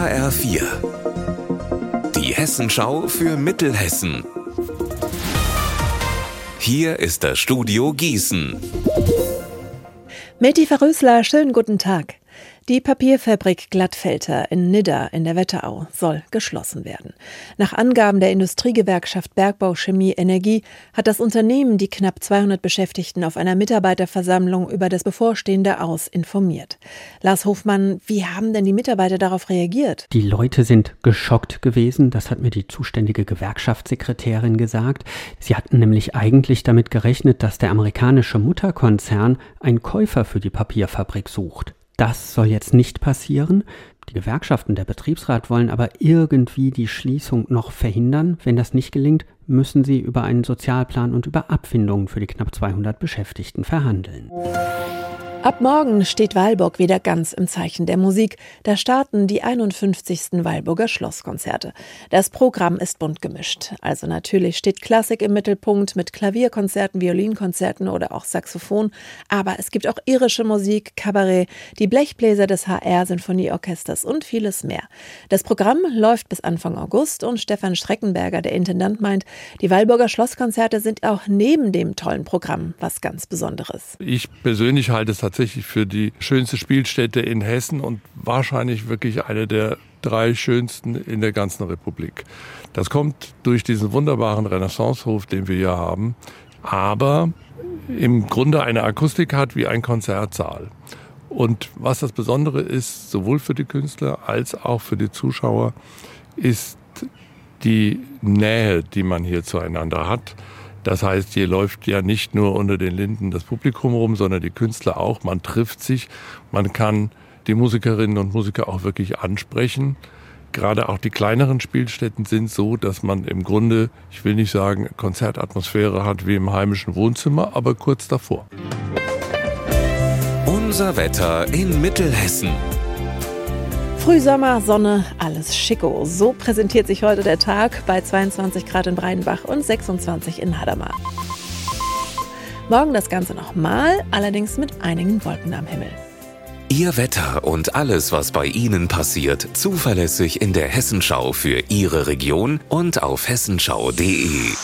HR4. Die Hessenschau für Mittelhessen. Hier ist das Studio Gießen. Meti Verrösler, schönen guten Tag. Die Papierfabrik Glattfelter in Nidda in der Wetterau soll geschlossen werden. Nach Angaben der Industriegewerkschaft Bergbau Chemie Energie hat das Unternehmen die knapp 200 Beschäftigten auf einer Mitarbeiterversammlung über das bevorstehende Aus informiert. Lars Hofmann, wie haben denn die Mitarbeiter darauf reagiert? Die Leute sind geschockt gewesen, das hat mir die zuständige Gewerkschaftssekretärin gesagt. Sie hatten nämlich eigentlich damit gerechnet, dass der amerikanische Mutterkonzern einen Käufer für die Papierfabrik sucht. Das soll jetzt nicht passieren. Die Gewerkschaften, der Betriebsrat wollen aber irgendwie die Schließung noch verhindern. Wenn das nicht gelingt, müssen sie über einen Sozialplan und über Abfindungen für die knapp 200 Beschäftigten verhandeln. Ab morgen steht Weilburg wieder ganz im Zeichen der Musik. Da starten die 51. Weilburger Schlosskonzerte. Das Programm ist bunt gemischt. Also natürlich steht Klassik im Mittelpunkt mit Klavierkonzerten, Violinkonzerten oder auch Saxophon. Aber es gibt auch irische Musik, Kabarett, die Blechbläser des HR Sinfonieorchesters und vieles mehr. Das Programm läuft bis Anfang August und Stefan Streckenberger, der Intendant, meint, die Weilburger Schlosskonzerte sind auch neben dem tollen Programm was ganz Besonderes. Ich persönlich halte es tatsächlich für die schönste Spielstätte in Hessen und wahrscheinlich wirklich eine der drei schönsten in der ganzen Republik. Das kommt durch diesen wunderbaren Renaissancehof, den wir hier haben, aber im Grunde eine Akustik hat wie ein Konzertsaal. Und was das Besondere ist, sowohl für die Künstler als auch für die Zuschauer, ist die Nähe, die man hier zueinander hat. Das heißt, hier läuft ja nicht nur unter den Linden das Publikum rum, sondern die Künstler auch. Man trifft sich, man kann die Musikerinnen und Musiker auch wirklich ansprechen. Gerade auch die kleineren Spielstätten sind so, dass man im Grunde, ich will nicht sagen, Konzertatmosphäre hat wie im heimischen Wohnzimmer, aber kurz davor. Unser Wetter in Mittelhessen. Frühsommer, Sonne, alles schicko. So präsentiert sich heute der Tag bei 22 Grad in Breidenbach und 26 in Hadamar. Morgen das Ganze nochmal, allerdings mit einigen Wolken am Himmel. Ihr Wetter und alles, was bei Ihnen passiert, zuverlässig in der Hessenschau für Ihre Region und auf hessenschau.de.